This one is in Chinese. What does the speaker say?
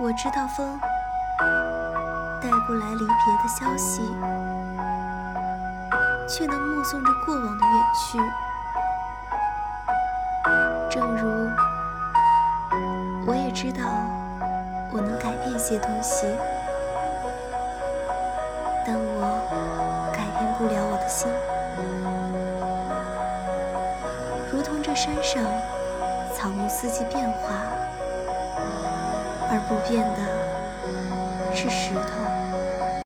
我知道风带不来离别的消息，却能目送着过往的远去。正如我也知道我能改变些东西，但我改变不了我的心。如同这山上草木四季变化，而不变的是石头。